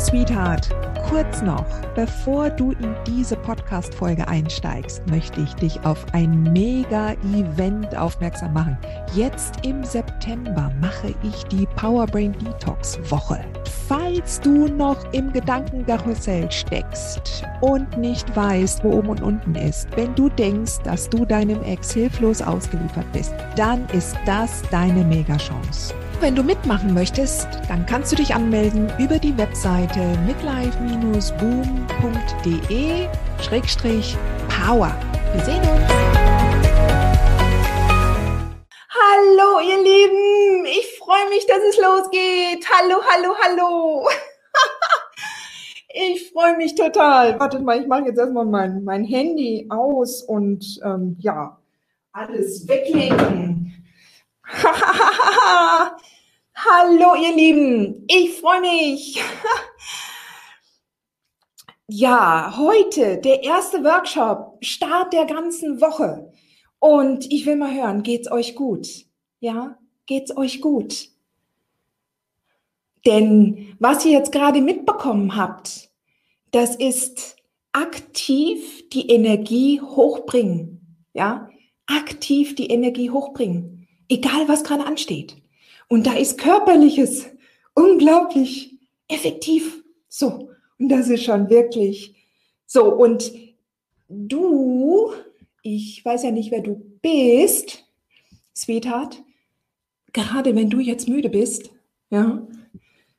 Sweetheart, kurz noch, bevor du in diese Podcast-Folge einsteigst, möchte ich dich auf ein Mega-Event aufmerksam machen. Jetzt im September mache ich die Powerbrain Detox Woche. Falls du noch im Gedankenkarussell steckst und nicht weißt, wo oben und unten ist, wenn du denkst, dass du deinem Ex hilflos ausgeliefert bist, dann ist das deine Mega-Chance. Wenn du mitmachen möchtest, dann kannst du dich anmelden über die Webseite midlife-boom.de-power. Wir sehen uns! Hallo ihr Lieben, ich freue mich, dass es losgeht. Hallo, hallo, hallo. ich freue mich total. Wartet mal, ich mache jetzt erstmal mein, mein Handy aus und ähm, ja, alles weglegen. Hallo ihr Lieben, ich freue mich. ja, heute der erste Workshop, Start der ganzen Woche. Und ich will mal hören, geht's euch gut? Ja, geht's euch gut? Denn was ihr jetzt gerade mitbekommen habt, das ist aktiv die Energie hochbringen. Ja, aktiv die Energie hochbringen. Egal was gerade ansteht. Und da ist körperliches unglaublich effektiv. So. Und das ist schon wirklich so. Und du, ich weiß ja nicht, wer du bist, Sweetheart, gerade wenn du jetzt müde bist, ja,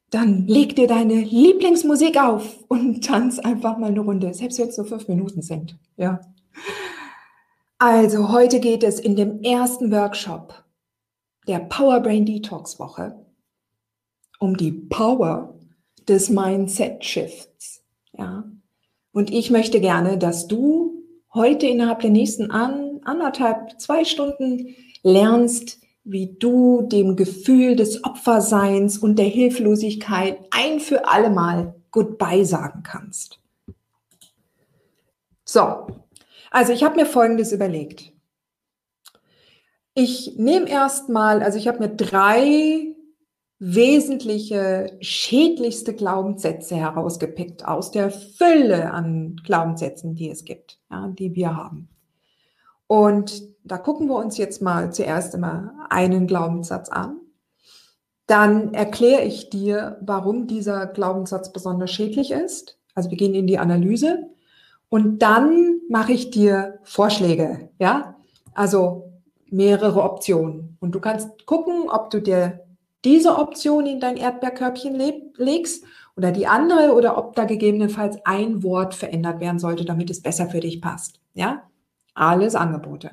dann leg dir deine Lieblingsmusik auf und tanz einfach mal eine Runde, selbst wenn es nur fünf Minuten sind, ja. Also heute geht es in dem ersten Workshop der Power Brain Detox Woche um die Power des Mindset Shifts. Ja. Und ich möchte gerne, dass du heute innerhalb der nächsten an, anderthalb, zwei Stunden lernst, wie du dem Gefühl des Opferseins und der Hilflosigkeit ein für alle Mal Goodbye sagen kannst. So, also ich habe mir Folgendes überlegt. Ich nehme erstmal, also ich habe mir drei wesentliche, schädlichste Glaubenssätze herausgepickt aus der Fülle an Glaubenssätzen, die es gibt, ja, die wir haben. Und da gucken wir uns jetzt mal zuerst immer einen Glaubenssatz an. Dann erkläre ich dir, warum dieser Glaubenssatz besonders schädlich ist. Also wir gehen in die Analyse und dann mache ich dir Vorschläge, ja? Also mehrere Optionen. Und du kannst gucken, ob du dir diese Option in dein Erdbeerkörbchen legst oder die andere oder ob da gegebenenfalls ein Wort verändert werden sollte, damit es besser für dich passt. Ja? Alles Angebote.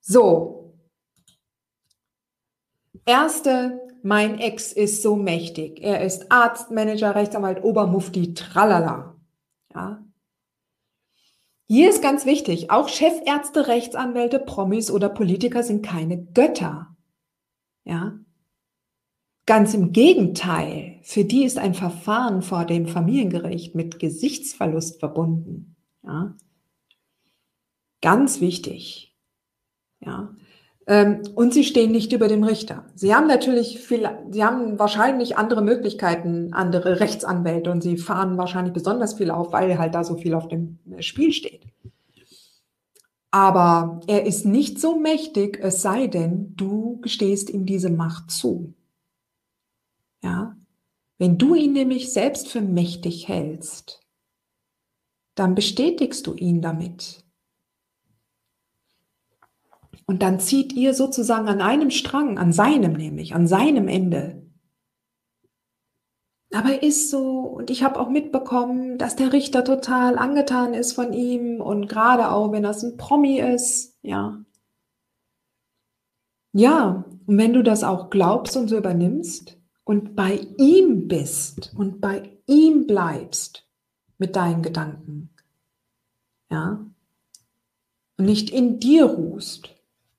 So. Erste, mein Ex ist so mächtig. Er ist Arzt, Manager, Rechtsanwalt, Obermufti, tralala. Ja? Hier ist ganz wichtig, auch Chefärzte, Rechtsanwälte, Promis oder Politiker sind keine Götter. Ja? Ganz im Gegenteil, für die ist ein Verfahren vor dem Familiengericht mit Gesichtsverlust verbunden. Ja? Ganz wichtig. Ja? Ähm, und sie stehen nicht über dem Richter. Sie haben natürlich viel, sie haben wahrscheinlich andere Möglichkeiten, andere Rechtsanwälte und sie fahren wahrscheinlich besonders viel auf, weil halt da so viel auf dem Spiel steht. Aber er ist nicht so mächtig, es sei denn, du gestehst ihm diese Macht zu. Ja? Wenn du ihn nämlich selbst für mächtig hältst, dann bestätigst du ihn damit. Und dann zieht ihr sozusagen an einem Strang, an seinem nämlich, an seinem Ende. Aber er ist so, und ich habe auch mitbekommen, dass der Richter total angetan ist von ihm und gerade auch, wenn das ein Promi ist, ja. Ja, und wenn du das auch glaubst und so übernimmst und bei ihm bist und bei ihm bleibst mit deinen Gedanken, ja, und nicht in dir ruhst,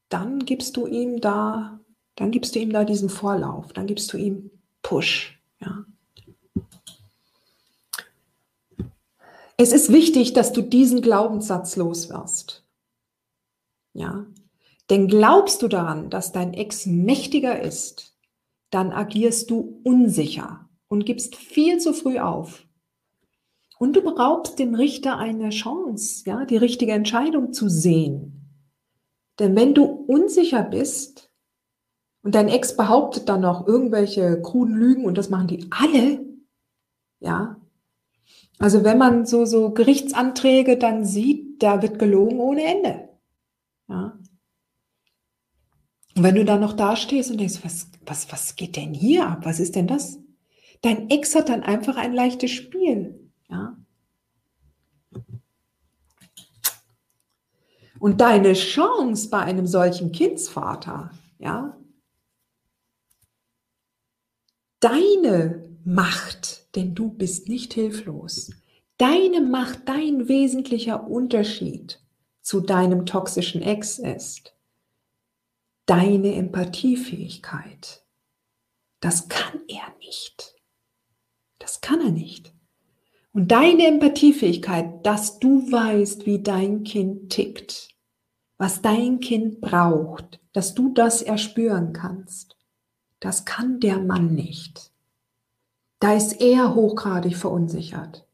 dann gibst du ihm da, dann gibst du ihm da diesen Vorlauf, dann gibst du ihm Push, ja. Es ist wichtig, dass du diesen Glaubenssatz loswirst. Ja. Denn glaubst du daran, dass dein Ex mächtiger ist, dann agierst du unsicher. und gibst viel zu früh auf. Und du beraubst dem Richter eine Chance, ja, die richtige Entscheidung zu sehen. Denn wenn du unsicher bist und dein Ex behauptet dann noch irgendwelche kruden Lügen und das machen die alle, ja, also wenn man so, so Gerichtsanträge dann sieht, da wird gelogen ohne Ende. Ja. Und wenn du dann noch da stehst und denkst, was, was, was geht denn hier ab? Was ist denn das? Dein Ex hat dann einfach ein leichtes Spiel. Ja. Und deine Chance bei einem solchen Kindsvater, ja, deine Macht, denn du bist nicht hilflos, deine Macht, dein wesentlicher Unterschied zu deinem toxischen Ex ist deine Empathiefähigkeit. Das kann er nicht. Das kann er nicht. Und deine Empathiefähigkeit, dass du weißt, wie dein Kind tickt, was dein Kind braucht, dass du das erspüren kannst, das kann der Mann nicht. Da ist er hochgradig verunsichert.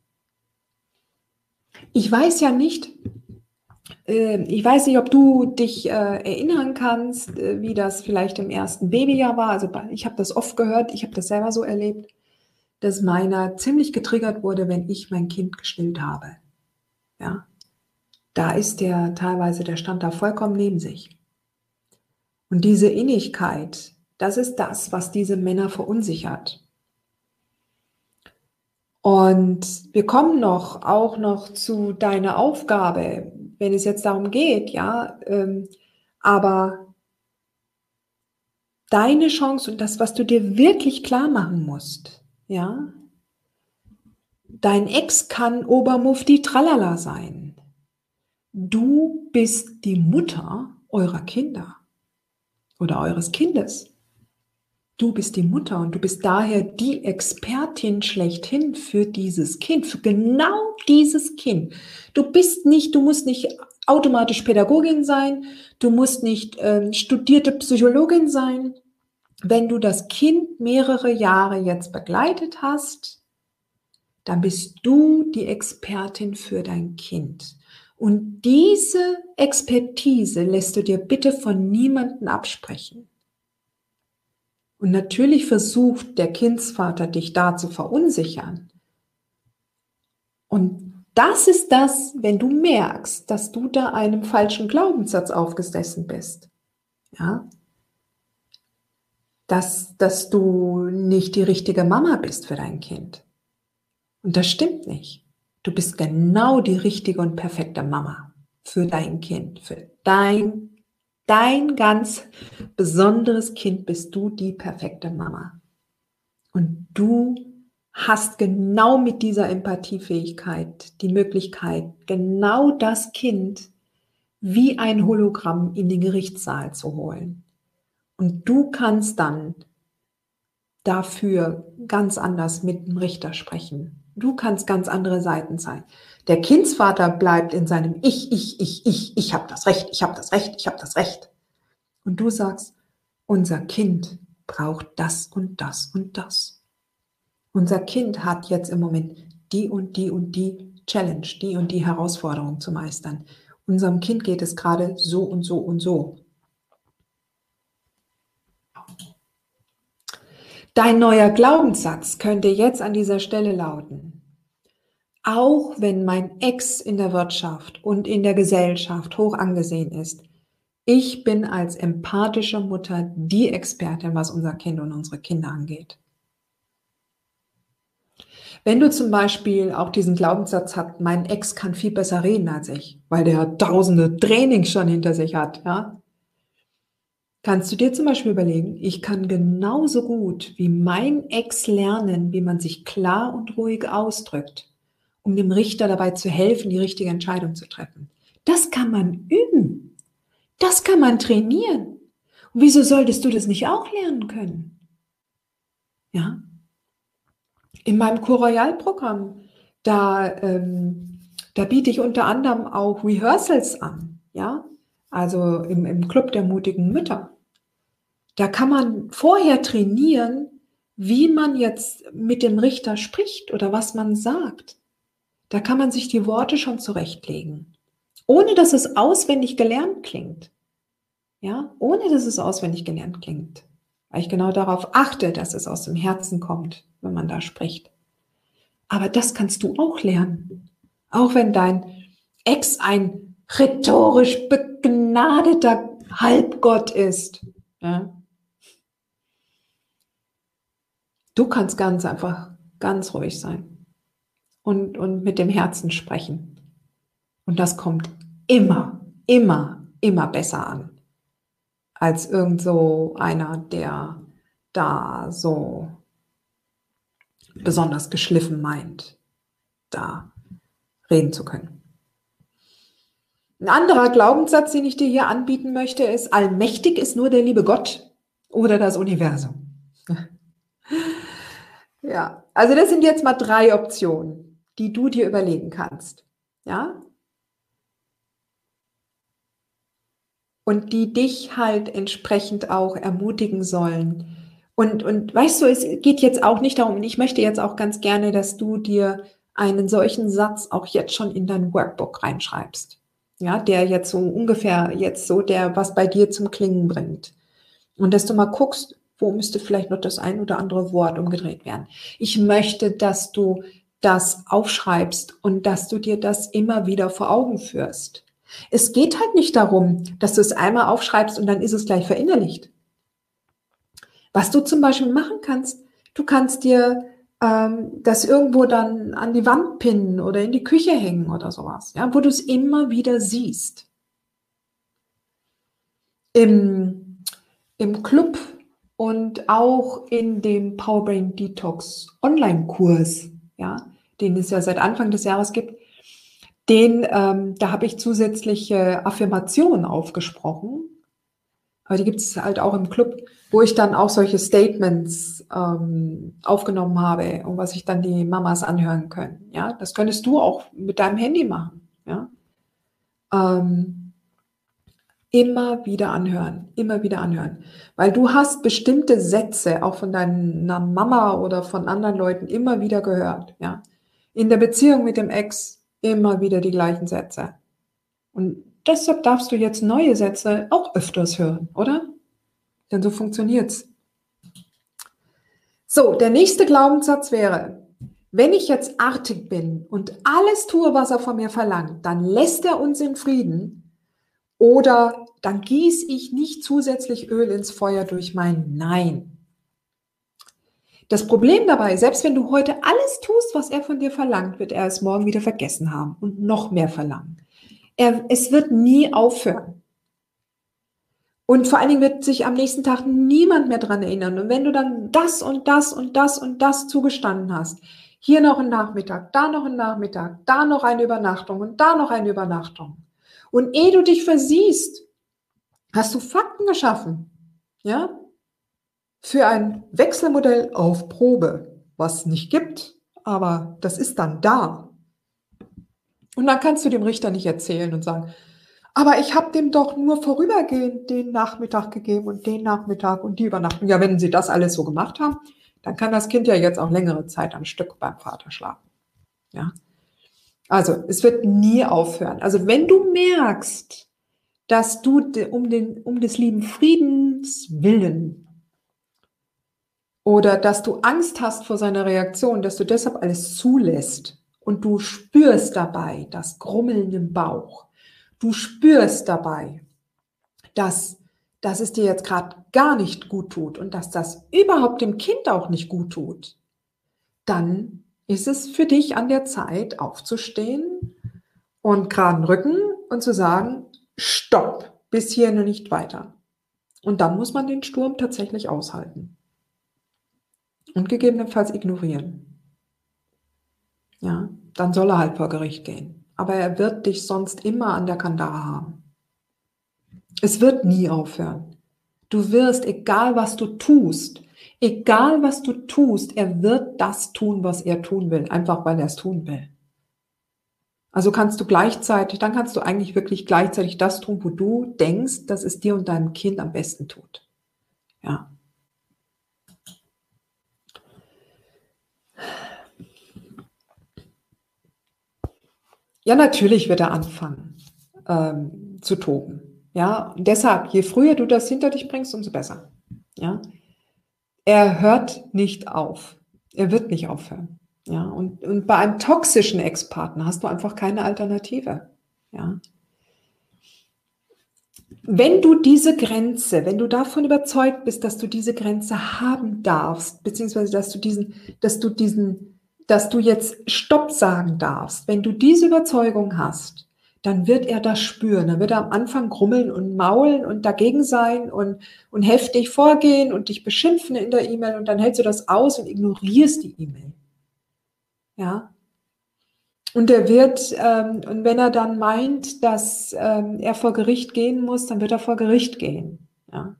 Ich weiß ja nicht, äh, ich weiß nicht, ob du dich äh, erinnern kannst, äh, wie das vielleicht im ersten Babyjahr war. Also ich habe das oft gehört, ich habe das selber so erlebt dass meiner ziemlich getriggert wurde, wenn ich mein Kind gestillt habe. Ja, da ist der teilweise, der stand da vollkommen neben sich. Und diese Innigkeit, das ist das, was diese Männer verunsichert. Und wir kommen noch, auch noch zu deiner Aufgabe, wenn es jetzt darum geht, ja, ähm, aber deine Chance und das, was du dir wirklich klar machen musst, ja? Dein Ex kann Obermufti Tralala sein. Du bist die Mutter eurer Kinder oder eures Kindes. Du bist die Mutter und du bist daher die Expertin schlechthin für dieses Kind, für genau dieses Kind. Du bist nicht, du musst nicht automatisch Pädagogin sein, du musst nicht äh, studierte Psychologin sein, wenn du das Kind mehrere Jahre jetzt begleitet hast, dann bist du die Expertin für dein Kind. Und diese Expertise lässt du dir bitte von niemandem absprechen. Und natürlich versucht der Kindsvater dich da zu verunsichern. Und das ist das, wenn du merkst, dass du da einem falschen Glaubenssatz aufgesessen bist. Ja, dass, dass du nicht die richtige Mama bist für dein Kind. Und das stimmt nicht. Du bist genau die richtige und perfekte Mama für dein Kind, für dein, dein ganz besonderes Kind bist du die perfekte Mama. Und du hast genau mit dieser Empathiefähigkeit die Möglichkeit, genau das Kind wie ein Hologramm in den Gerichtssaal zu holen. Und du kannst dann dafür ganz anders mit dem Richter sprechen. Du kannst ganz andere Seiten sein. Der Kindsvater bleibt in seinem Ich, ich, ich, ich, ich habe das Recht, ich habe das Recht, ich habe das Recht. Und du sagst, unser Kind braucht das und das und das. Unser Kind hat jetzt im Moment die und die und die Challenge, die und die Herausforderung zu meistern. Unserem Kind geht es gerade so und so und so. Dein neuer Glaubenssatz könnte jetzt an dieser Stelle lauten, auch wenn mein Ex in der Wirtschaft und in der Gesellschaft hoch angesehen ist, ich bin als empathische Mutter die Expertin, was unser Kind und unsere Kinder angeht. Wenn du zum Beispiel auch diesen Glaubenssatz hast, mein Ex kann viel besser reden als ich, weil der tausende Trainings schon hinter sich hat, ja, Kannst du dir zum Beispiel überlegen, ich kann genauso gut wie mein Ex lernen, wie man sich klar und ruhig ausdrückt, um dem Richter dabei zu helfen, die richtige Entscheidung zu treffen. Das kann man üben. Das kann man trainieren. Und wieso solltest du das nicht auch lernen können? Ja. In meinem Co-Royal-Programm, da, ähm, da biete ich unter anderem auch Rehearsals an. Ja, also im, im Club der mutigen Mütter. Da kann man vorher trainieren, wie man jetzt mit dem Richter spricht oder was man sagt. Da kann man sich die Worte schon zurechtlegen, ohne dass es auswendig gelernt klingt. Ja, ohne dass es auswendig gelernt klingt. Weil ich genau darauf achte, dass es aus dem Herzen kommt, wenn man da spricht. Aber das kannst du auch lernen. Auch wenn dein Ex ein rhetorisch begnadeter Halbgott ist. Ja? Du kannst ganz einfach ganz ruhig sein und, und mit dem Herzen sprechen. Und das kommt immer, immer, immer besser an als irgend so einer, der da so besonders geschliffen meint, da reden zu können. Ein anderer Glaubenssatz, den ich dir hier anbieten möchte, ist, allmächtig ist nur der liebe Gott oder das Universum. ja, also das sind jetzt mal drei Optionen, die du dir überlegen kannst. Ja? Und die dich halt entsprechend auch ermutigen sollen. Und, und weißt du, es geht jetzt auch nicht darum, ich möchte jetzt auch ganz gerne, dass du dir einen solchen Satz auch jetzt schon in dein Workbook reinschreibst ja, der jetzt so ungefähr jetzt so der, was bei dir zum Klingen bringt. Und dass du mal guckst, wo müsste vielleicht noch das ein oder andere Wort umgedreht werden. Ich möchte, dass du das aufschreibst und dass du dir das immer wieder vor Augen führst. Es geht halt nicht darum, dass du es einmal aufschreibst und dann ist es gleich verinnerlicht. Was du zum Beispiel machen kannst, du kannst dir ähm, das irgendwo dann an die Wand pinnen oder in die Küche hängen oder sowas, ja, wo du es immer wieder siehst. Im, im Club und auch in dem Powerbrain Detox Online-Kurs, ja, den es ja seit Anfang des Jahres gibt, den, ähm, da habe ich zusätzliche Affirmationen aufgesprochen. Aber die gibt es halt auch im Club wo ich dann auch solche Statements ähm, aufgenommen habe und was sich dann die Mamas anhören können. Ja, das könntest du auch mit deinem Handy machen. Ja, ähm, immer wieder anhören, immer wieder anhören, weil du hast bestimmte Sätze auch von deiner Mama oder von anderen Leuten immer wieder gehört. Ja, in der Beziehung mit dem Ex immer wieder die gleichen Sätze und deshalb darfst du jetzt neue Sätze auch öfters hören, oder? Denn so funktioniert's. So, der nächste Glaubenssatz wäre, wenn ich jetzt artig bin und alles tue, was er von mir verlangt, dann lässt er uns in Frieden oder dann gieße ich nicht zusätzlich Öl ins Feuer durch mein Nein. Das Problem dabei, selbst wenn du heute alles tust, was er von dir verlangt, wird er es morgen wieder vergessen haben und noch mehr verlangen. Er, es wird nie aufhören. Und vor allen Dingen wird sich am nächsten Tag niemand mehr dran erinnern. Und wenn du dann das und das und das und das zugestanden hast, hier noch ein Nachmittag, da noch ein Nachmittag, da noch eine Übernachtung und da noch eine Übernachtung. Und ehe du dich versiehst, hast du Fakten geschaffen, ja, für ein Wechselmodell auf Probe, was nicht gibt, aber das ist dann da. Und dann kannst du dem Richter nicht erzählen und sagen, aber ich habe dem doch nur vorübergehend den Nachmittag gegeben und den Nachmittag und die Übernachtung. Ja, wenn Sie das alles so gemacht haben, dann kann das Kind ja jetzt auch längere Zeit am Stück beim Vater schlafen. Ja. Also, es wird nie aufhören. Also, wenn du merkst, dass du um, den, um des lieben Friedens willen oder dass du Angst hast vor seiner Reaktion, dass du deshalb alles zulässt und du spürst dabei das Grummeln im Bauch, du spürst dabei, dass, dass es dir jetzt gerade gar nicht gut tut und dass das überhaupt dem Kind auch nicht gut tut, dann ist es für dich an der Zeit aufzustehen und geraden Rücken und zu sagen, stopp, bis hierhin und nicht weiter. Und dann muss man den Sturm tatsächlich aushalten und gegebenenfalls ignorieren. Ja, dann soll er halt vor Gericht gehen aber er wird dich sonst immer an der Kandare haben. Es wird nie aufhören. Du wirst, egal was du tust, egal was du tust, er wird das tun, was er tun will, einfach weil er es tun will. Also kannst du gleichzeitig, dann kannst du eigentlich wirklich gleichzeitig das tun, wo du denkst, dass es dir und deinem Kind am besten tut. Ja. Ja, natürlich wird er anfangen ähm, zu toben. Ja, und deshalb, je früher du das hinter dich bringst, umso besser. Ja, er hört nicht auf. Er wird nicht aufhören. Ja, und, und bei einem toxischen Ex-Partner hast du einfach keine Alternative. Ja. Wenn du diese Grenze, wenn du davon überzeugt bist, dass du diese Grenze haben darfst, beziehungsweise dass du diesen, dass du diesen, dass du jetzt Stopp sagen darfst, wenn du diese Überzeugung hast, dann wird er das spüren. Dann wird er am Anfang grummeln und maulen und dagegen sein und, und heftig vorgehen und dich beschimpfen in der E-Mail und dann hältst du das aus und ignorierst die E-Mail. Ja. Und er wird, ähm, und wenn er dann meint, dass ähm, er vor Gericht gehen muss, dann wird er vor Gericht gehen. Ja.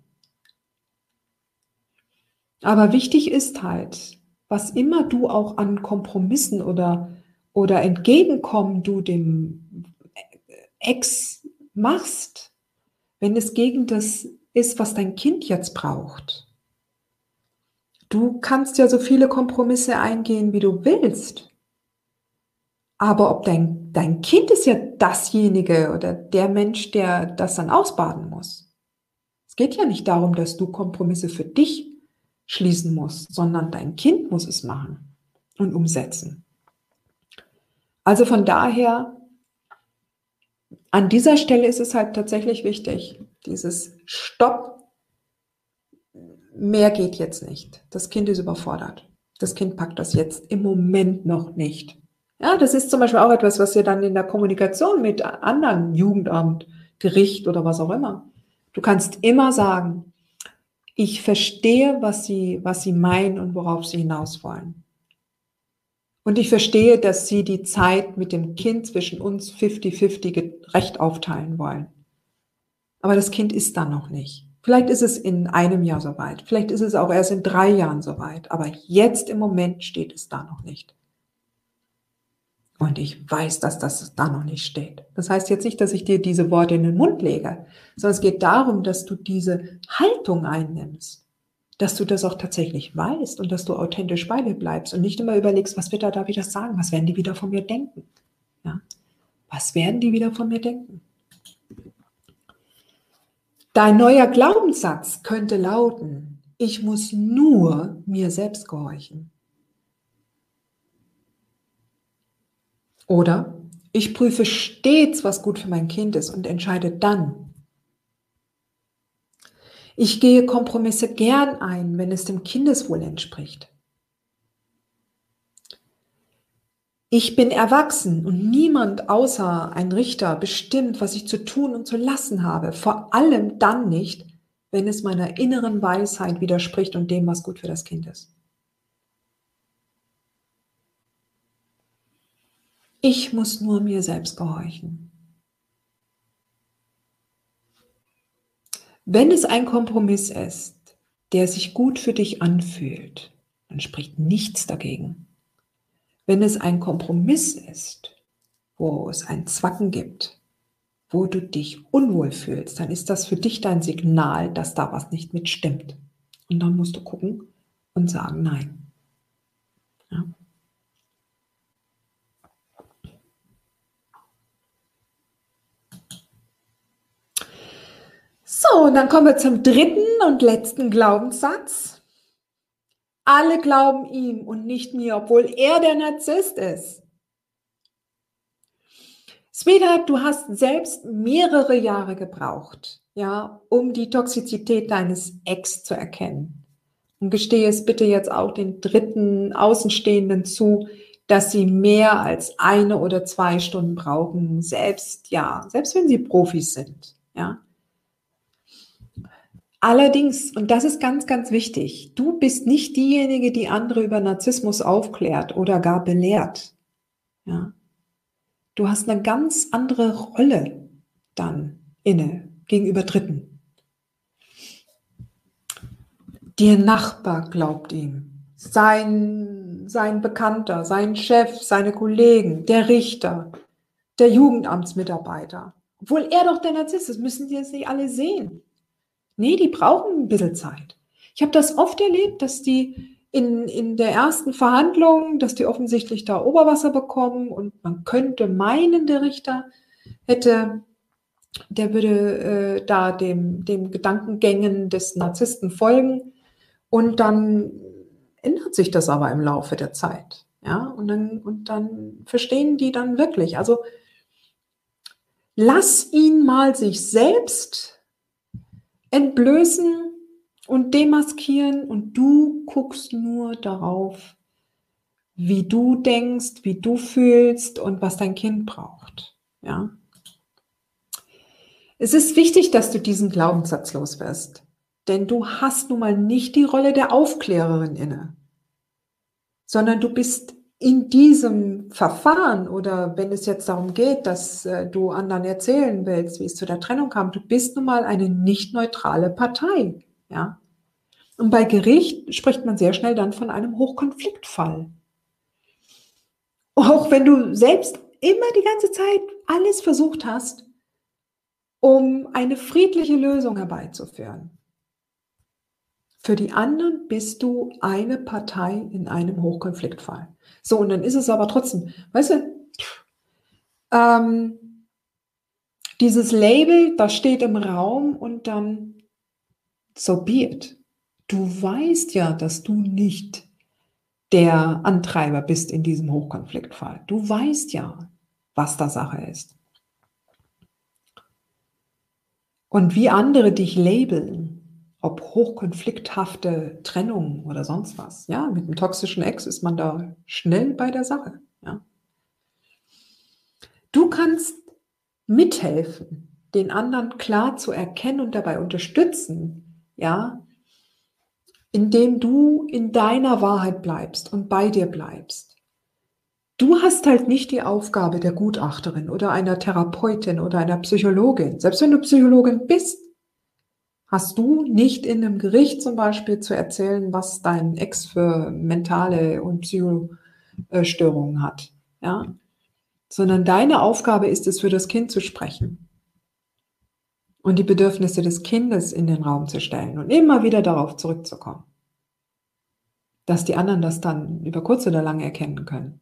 Aber wichtig ist halt, was immer du auch an Kompromissen oder, oder Entgegenkommen du dem Ex machst, wenn es gegen das ist, was dein Kind jetzt braucht. Du kannst ja so viele Kompromisse eingehen, wie du willst. Aber ob dein, dein Kind ist ja dasjenige oder der Mensch, der das dann ausbaden muss. Es geht ja nicht darum, dass du Kompromisse für dich schließen musst, sondern dein Kind muss es machen und umsetzen. Also von daher, an dieser Stelle ist es halt tatsächlich wichtig, dieses Stopp, mehr geht jetzt nicht. Das Kind ist überfordert. Das Kind packt das jetzt im Moment noch nicht. Ja, das ist zum Beispiel auch etwas, was ihr dann in der Kommunikation mit anderen Jugendamt, Gericht oder was auch immer. Du kannst immer sagen, ich verstehe, was sie, was sie meinen und worauf sie hinaus wollen. Und ich verstehe, dass sie die Zeit mit dem Kind zwischen uns 50-50 recht aufteilen wollen. Aber das Kind ist da noch nicht. Vielleicht ist es in einem Jahr soweit. Vielleicht ist es auch erst in drei Jahren soweit. Aber jetzt im Moment steht es da noch nicht. Und ich weiß, dass das da noch nicht steht. Das heißt jetzt nicht, dass ich dir diese Worte in den Mund lege, sondern es geht darum, dass du diese Haltung einnimmst, dass du das auch tatsächlich weißt und dass du authentisch bei dir bleibst und nicht immer überlegst, was wird er da wieder sagen, was werden die wieder von mir denken. Ja? Was werden die wieder von mir denken? Dein neuer Glaubenssatz könnte lauten, ich muss nur mir selbst gehorchen. Oder ich prüfe stets, was gut für mein Kind ist und entscheide dann. Ich gehe Kompromisse gern ein, wenn es dem Kindeswohl entspricht. Ich bin erwachsen und niemand außer ein Richter bestimmt, was ich zu tun und zu lassen habe. Vor allem dann nicht, wenn es meiner inneren Weisheit widerspricht und dem, was gut für das Kind ist. Ich muss nur mir selbst gehorchen. Wenn es ein Kompromiss ist, der sich gut für dich anfühlt, dann spricht nichts dagegen. Wenn es ein Kompromiss ist, wo es ein Zwacken gibt, wo du dich unwohl fühlst, dann ist das für dich dein Signal, dass da was nicht mitstimmt. Und dann musst du gucken und sagen Nein. Ja. So, und dann kommen wir zum dritten und letzten Glaubenssatz. Alle glauben ihm und nicht mir, obwohl er der Narzisst ist. Sweetheart, du hast selbst mehrere Jahre gebraucht, ja, um die Toxizität deines Ex zu erkennen. Und gestehe es bitte jetzt auch den dritten Außenstehenden zu, dass sie mehr als eine oder zwei Stunden brauchen, selbst, ja, selbst wenn sie Profis sind, ja. Allerdings, und das ist ganz, ganz wichtig, du bist nicht diejenige, die andere über Narzissmus aufklärt oder gar belehrt. Ja. Du hast eine ganz andere Rolle dann inne gegenüber Dritten. Der Nachbar glaubt ihm, sein, sein Bekannter, sein Chef, seine Kollegen, der Richter, der Jugendamtsmitarbeiter. Obwohl er doch der Narzisst ist, müssen die es nicht alle sehen. Nee, die brauchen ein bisschen Zeit. Ich habe das oft erlebt, dass die in, in der ersten Verhandlung, dass die offensichtlich da Oberwasser bekommen und man könnte meinen, der Richter hätte, der würde äh, da dem, dem Gedankengängen des Narzissten folgen und dann ändert sich das aber im Laufe der Zeit. Ja, und dann, und dann verstehen die dann wirklich. Also lass ihn mal sich selbst entblößen und demaskieren und du guckst nur darauf, wie du denkst, wie du fühlst und was dein Kind braucht. Ja. Es ist wichtig, dass du diesen Glaubenssatz loswirst, denn du hast nun mal nicht die Rolle der Aufklärerin inne, sondern du bist in diesem Verfahren oder wenn es jetzt darum geht, dass äh, du anderen erzählen willst, wie es zu der Trennung kam, du bist nun mal eine nicht neutrale Partei, ja. Und bei Gericht spricht man sehr schnell dann von einem Hochkonfliktfall. Auch wenn du selbst immer die ganze Zeit alles versucht hast, um eine friedliche Lösung herbeizuführen. Für die anderen bist du eine Partei in einem Hochkonfliktfall. So, und dann ist es aber trotzdem, weißt du, ähm, dieses Label, das steht im Raum und dann so be it. Du weißt ja, dass du nicht der Antreiber bist in diesem Hochkonfliktfall. Du weißt ja, was da Sache ist. Und wie andere dich labeln, ob hochkonflikthafte Trennung oder sonst was. Ja, mit einem toxischen Ex ist man da schnell bei der Sache. Ja. Du kannst mithelfen, den anderen klar zu erkennen und dabei unterstützen, ja, indem du in deiner Wahrheit bleibst und bei dir bleibst. Du hast halt nicht die Aufgabe der Gutachterin oder einer Therapeutin oder einer Psychologin. Selbst wenn du Psychologin bist, hast du nicht in einem Gericht zum Beispiel zu erzählen, was dein Ex für mentale und Psychostörungen hat, ja, sondern deine Aufgabe ist es, für das Kind zu sprechen und die Bedürfnisse des Kindes in den Raum zu stellen und immer wieder darauf zurückzukommen, dass die anderen das dann über kurz oder lang erkennen können.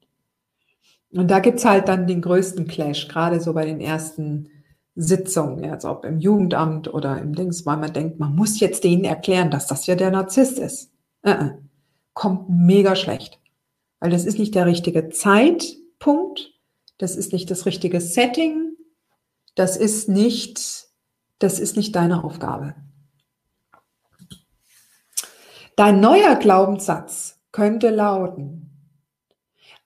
Und da gibt's halt dann den größten Clash, gerade so bei den ersten Sitzung, als ob im Jugendamt oder im Dings, weil man denkt, man muss jetzt denen erklären, dass das ja der Narzisst ist. Äh, äh. Kommt mega schlecht. Weil das ist nicht der richtige Zeitpunkt, das ist nicht das richtige Setting, das ist nicht, das ist nicht deine Aufgabe. Dein neuer Glaubenssatz könnte lauten,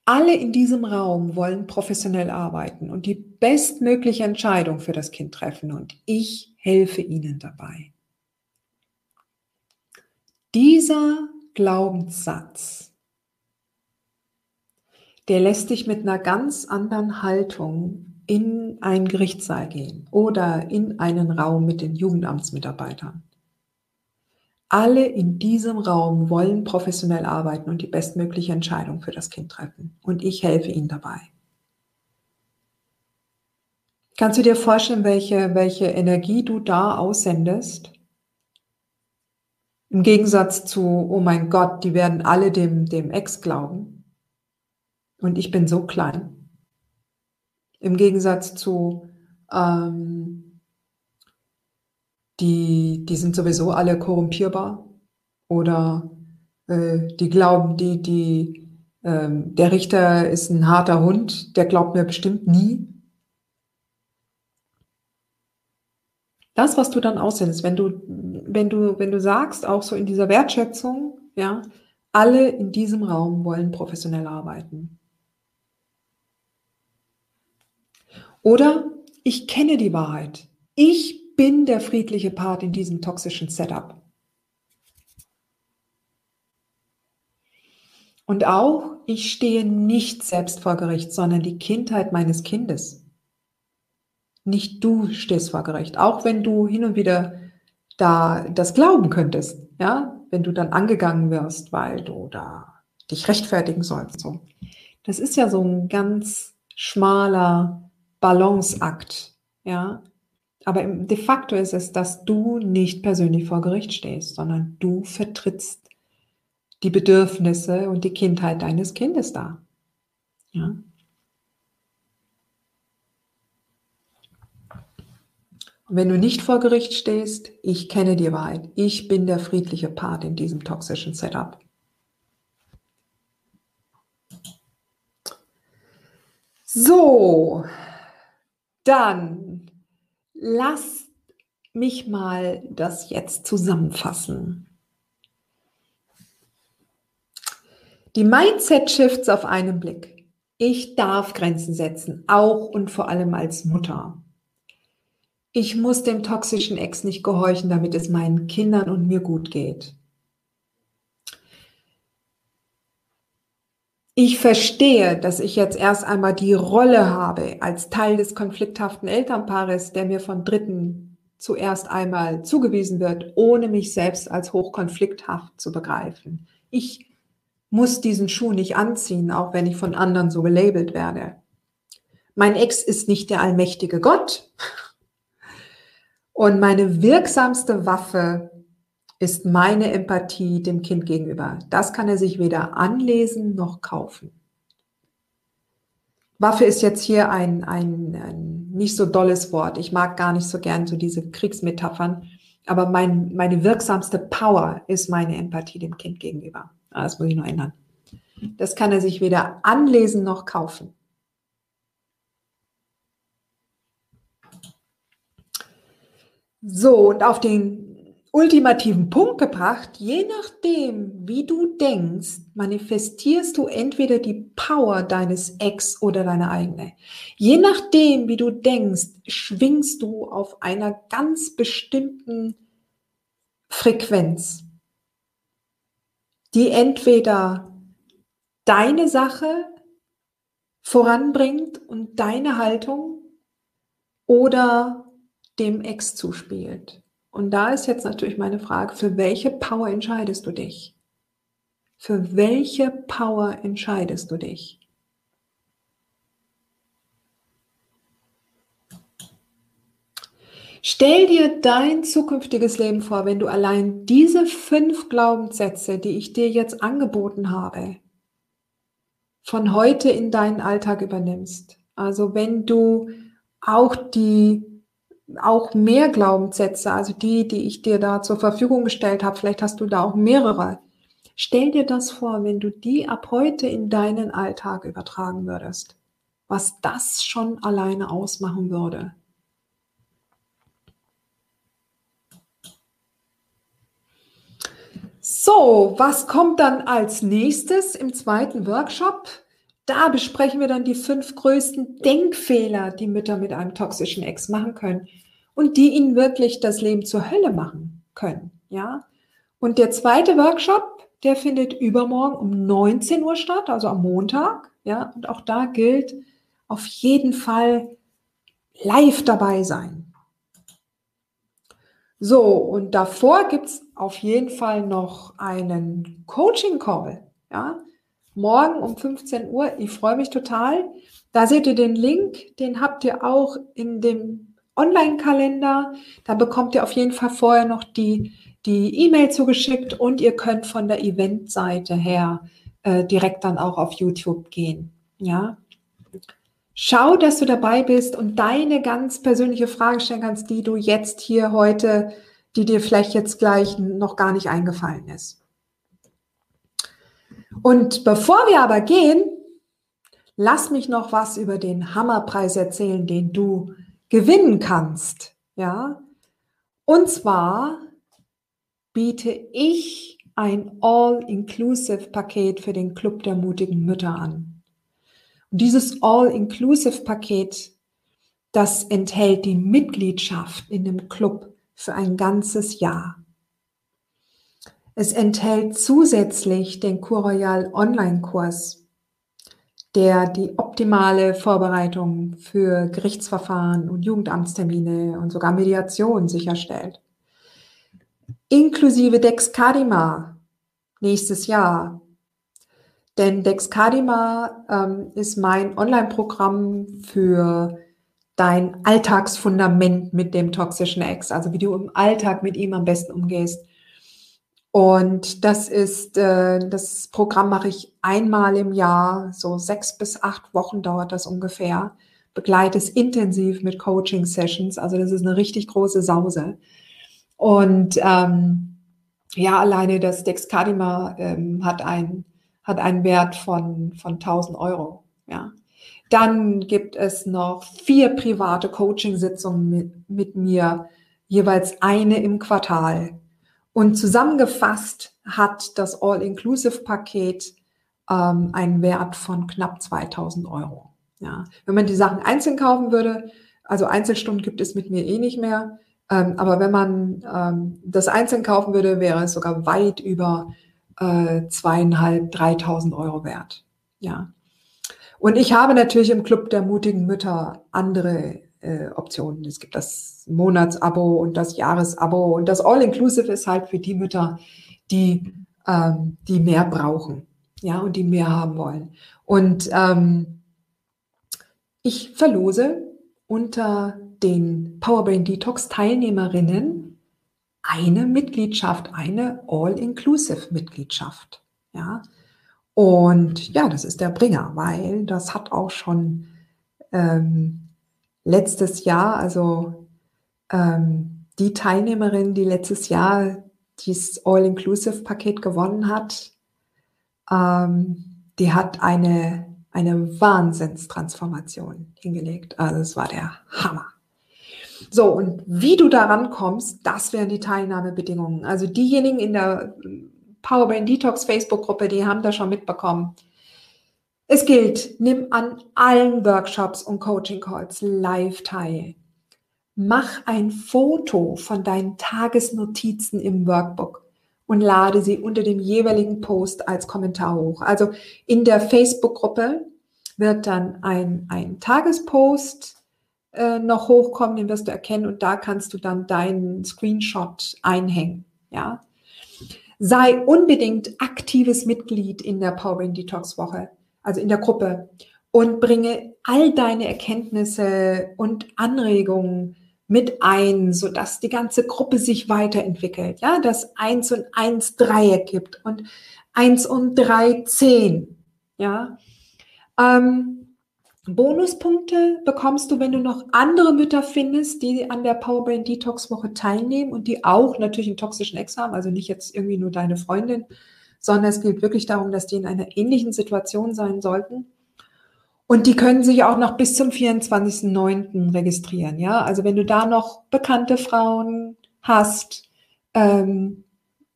alle in diesem Raum wollen professionell arbeiten und die bestmögliche Entscheidung für das Kind treffen und ich helfe ihnen dabei. Dieser Glaubenssatz, der lässt dich mit einer ganz anderen Haltung in einen Gerichtssaal gehen oder in einen Raum mit den Jugendamtsmitarbeitern. Alle in diesem Raum wollen professionell arbeiten und die bestmögliche Entscheidung für das Kind treffen. Und ich helfe ihnen dabei. Kannst du dir vorstellen, welche, welche Energie du da aussendest? Im Gegensatz zu, oh mein Gott, die werden alle dem, dem Ex glauben. Und ich bin so klein. Im Gegensatz zu, ähm, die, die sind sowieso alle korrumpierbar oder äh, die glauben, die, die, äh, der Richter ist ein harter Hund, der glaubt mir bestimmt nie. Das, was du dann aussendest, wenn du, wenn du, wenn du sagst, auch so in dieser Wertschätzung, ja, alle in diesem Raum wollen professionell arbeiten. Oder ich kenne die Wahrheit. Ich bin der friedliche Part in diesem toxischen Setup. Und auch, ich stehe nicht selbst vor Gericht, sondern die Kindheit meines Kindes. Nicht du stehst vor Gericht, auch wenn du hin und wieder da das glauben könntest, ja, wenn du dann angegangen wirst, weil du da dich rechtfertigen sollst. So. Das ist ja so ein ganz schmaler Balanceakt, ja, aber de facto ist es, dass du nicht persönlich vor Gericht stehst, sondern du vertrittst die Bedürfnisse und die Kindheit deines Kindes dar. Ja. Und wenn du nicht vor Gericht stehst, ich kenne die Wahrheit. Ich bin der friedliche Part in diesem toxischen Setup. So, dann lass mich mal das jetzt zusammenfassen. Die Mindset-Shifts auf einen Blick. Ich darf Grenzen setzen, auch und vor allem als Mutter. Ich muss dem toxischen Ex nicht gehorchen, damit es meinen Kindern und mir gut geht. Ich verstehe, dass ich jetzt erst einmal die Rolle habe als Teil des konflikthaften Elternpaares, der mir von Dritten zuerst einmal zugewiesen wird, ohne mich selbst als hochkonflikthaft zu begreifen. Ich muss diesen Schuh nicht anziehen, auch wenn ich von anderen so gelabelt werde. Mein Ex ist nicht der allmächtige Gott, und meine wirksamste Waffe ist meine Empathie dem Kind gegenüber. Das kann er sich weder anlesen noch kaufen. Waffe ist jetzt hier ein, ein, ein nicht so dolles Wort. Ich mag gar nicht so gern so diese Kriegsmetaphern. Aber mein, meine wirksamste Power ist meine Empathie dem Kind gegenüber. Ah, das muss ich nur ändern. Das kann er sich weder anlesen noch kaufen. So, und auf den ultimativen Punkt gebracht, je nachdem, wie du denkst, manifestierst du entweder die Power deines Ex oder deine eigene. Je nachdem, wie du denkst, schwingst du auf einer ganz bestimmten Frequenz, die entweder deine Sache voranbringt und deine Haltung oder dem Ex zuspielt. Und da ist jetzt natürlich meine Frage, für welche Power entscheidest du dich? Für welche Power entscheidest du dich? Stell dir dein zukünftiges Leben vor, wenn du allein diese fünf Glaubenssätze, die ich dir jetzt angeboten habe, von heute in deinen Alltag übernimmst. Also wenn du auch die auch mehr Glaubenssätze, also die, die ich dir da zur Verfügung gestellt habe. Vielleicht hast du da auch mehrere. Stell dir das vor, wenn du die ab heute in deinen Alltag übertragen würdest, was das schon alleine ausmachen würde. So, was kommt dann als nächstes im zweiten Workshop? Da besprechen wir dann die fünf größten Denkfehler, die Mütter mit einem toxischen Ex machen können und die ihnen wirklich das Leben zur Hölle machen können. Ja. Und der zweite Workshop, der findet übermorgen um 19 Uhr statt, also am Montag. Ja. Und auch da gilt auf jeden Fall live dabei sein. So, und davor gibt es auf jeden Fall noch einen Coaching-Call. Ja, morgen um 15 Uhr. Ich freue mich total. Da seht ihr den Link, den habt ihr auch in dem Online-Kalender. Da bekommt ihr auf jeden Fall vorher noch die die E-Mail zugeschickt und ihr könnt von der Eventseite her äh, direkt dann auch auf YouTube gehen. Ja. Schau, dass du dabei bist und deine ganz persönliche Frage stellen kannst, die du jetzt hier heute, die dir vielleicht jetzt gleich noch gar nicht eingefallen ist. Und bevor wir aber gehen, lass mich noch was über den Hammerpreis erzählen, den du gewinnen kannst. Ja? Und zwar biete ich ein All-Inclusive-Paket für den Club der mutigen Mütter an. Und dieses All-Inclusive-Paket, das enthält die Mitgliedschaft in dem Club für ein ganzes Jahr. Es enthält zusätzlich den Curroyal Online-Kurs, der die optimale Vorbereitung für Gerichtsverfahren und Jugendamtstermine und sogar Mediation sicherstellt. Inklusive Dexcadima nächstes Jahr. Denn Dexcadima ähm, ist mein Online-Programm für dein Alltagsfundament mit dem toxischen Ex, also wie du im Alltag mit ihm am besten umgehst Und das ist, äh, das Programm mache ich einmal im Jahr, so sechs bis acht Wochen dauert das ungefähr. Begleite es intensiv mit Coaching-Sessions. Also das ist eine richtig große Sause. Und ähm, ja, alleine das Dexcadima ähm, hat, ein, hat einen Wert von, von 1000 Euro. Ja. Dann gibt es noch vier private Coaching-Sitzungen mit, mit mir, jeweils eine im Quartal. Und zusammengefasst hat das All-Inclusive-Paket ähm, einen Wert von knapp 2000 Euro. Ja. Wenn man die Sachen einzeln kaufen würde, also Einzelstunden gibt es mit mir eh nicht mehr, ähm, aber wenn man ähm, das einzeln kaufen würde, wäre es sogar weit über äh, zweieinhalb, dreitausend Euro wert. Ja. Und ich habe natürlich im Club der mutigen Mütter andere äh, Optionen. Es gibt das Monatsabo und das Jahresabo und das All-Inclusive ist halt für die Mütter, die, ähm, die mehr brauchen, ja, und die mehr haben wollen. Und ähm, ich verlose unter den Powerbrain Detox Teilnehmerinnen eine Mitgliedschaft, eine All-Inclusive Mitgliedschaft, ja. Und ja, das ist der Bringer, weil das hat auch schon ähm, letztes Jahr, also ähm, die Teilnehmerin, die letztes Jahr dieses All-Inclusive-Paket gewonnen hat, ähm, die hat eine, eine Wahnsinnstransformation hingelegt. Also es war der Hammer. So, und wie du daran kommst, das wären die Teilnahmebedingungen. Also diejenigen in der Powerbrain Detox Facebook-Gruppe, die haben das schon mitbekommen. Es gilt, nimm an allen Workshops und Coaching Calls live teil. Mach ein Foto von deinen Tagesnotizen im Workbook und lade sie unter dem jeweiligen Post als Kommentar hoch. Also in der Facebook-Gruppe wird dann ein, ein Tagespost äh, noch hochkommen, den wirst du erkennen und da kannst du dann deinen Screenshot einhängen. Ja, sei unbedingt aktives Mitglied in der Powering Detox Woche, also in der Gruppe und bringe all deine Erkenntnisse und Anregungen mit ein, so dass die ganze Gruppe sich weiterentwickelt, ja, dass eins und eins Dreieck gibt und eins und drei zehn, ja. Ähm, Bonuspunkte bekommst du, wenn du noch andere Mütter findest, die an der Powerbrain Detox Woche teilnehmen und die auch natürlich einen toxischen Ex haben, also nicht jetzt irgendwie nur deine Freundin, sondern es geht wirklich darum, dass die in einer ähnlichen Situation sein sollten. Und die können sich auch noch bis zum 24.09. registrieren. Ja, also wenn du da noch bekannte Frauen hast, ähm,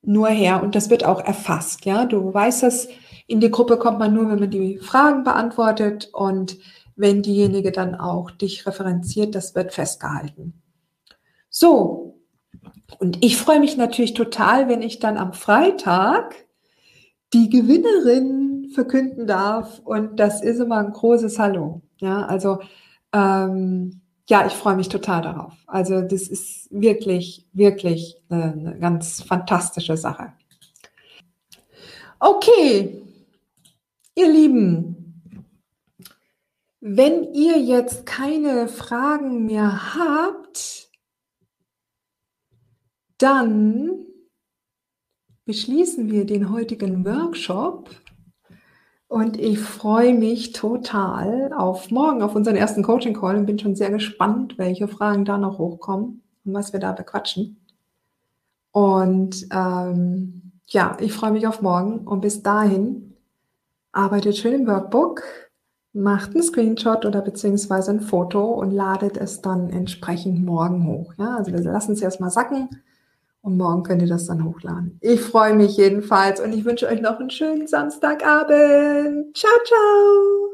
nur her und das wird auch erfasst. Ja, du weißt dass in die Gruppe kommt man nur, wenn man die Fragen beantwortet und wenn diejenige dann auch dich referenziert, das wird festgehalten. So, und ich freue mich natürlich total, wenn ich dann am Freitag die Gewinnerin verkünden darf. Und das ist immer ein großes Hallo. Ja, also ähm, ja, ich freue mich total darauf. Also das ist wirklich, wirklich eine ganz fantastische Sache. Okay, ihr Lieben, wenn ihr jetzt keine Fragen mehr habt, dann beschließen wir den heutigen Workshop und ich freue mich total auf morgen, auf unseren ersten Coaching Call und bin schon sehr gespannt, welche Fragen da noch hochkommen und was wir da bequatschen. Und ähm, ja, ich freue mich auf morgen und bis dahin arbeitet schön im Workbook macht einen Screenshot oder beziehungsweise ein Foto und ladet es dann entsprechend morgen hoch. Ja, also wir lassen es erstmal sacken und morgen könnt ihr das dann hochladen. Ich freue mich jedenfalls und ich wünsche euch noch einen schönen Samstagabend. Ciao, ciao.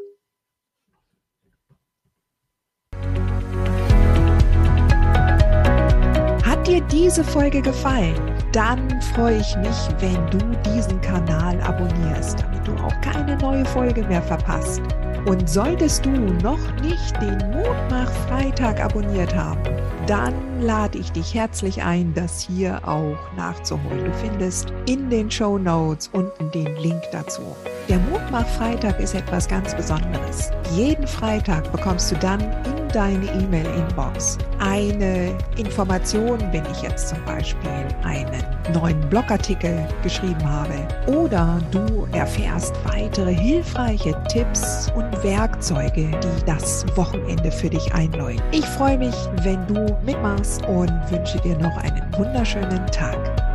Hat dir diese Folge gefallen? Dann freue ich mich, wenn du diesen Kanal abonnierst, damit du auch keine neue Folge mehr verpasst. Und solltest du noch nicht den Mutmach-Freitag abonniert haben, dann lade ich dich herzlich ein, das hier auch nachzuholen. Du findest in den Show Notes unten den Link dazu. Der Mutmach-Freitag ist etwas ganz Besonderes. Jeden Freitag bekommst du dann in deine E-Mail-Inbox eine Information, wenn ich jetzt zum Beispiel einen neuen Blogartikel geschrieben habe oder du erfährst weitere hilfreiche Tipps und Werkzeuge, die das Wochenende für dich einläuten. Ich freue mich, wenn du mitmachst und wünsche dir noch einen wunderschönen Tag.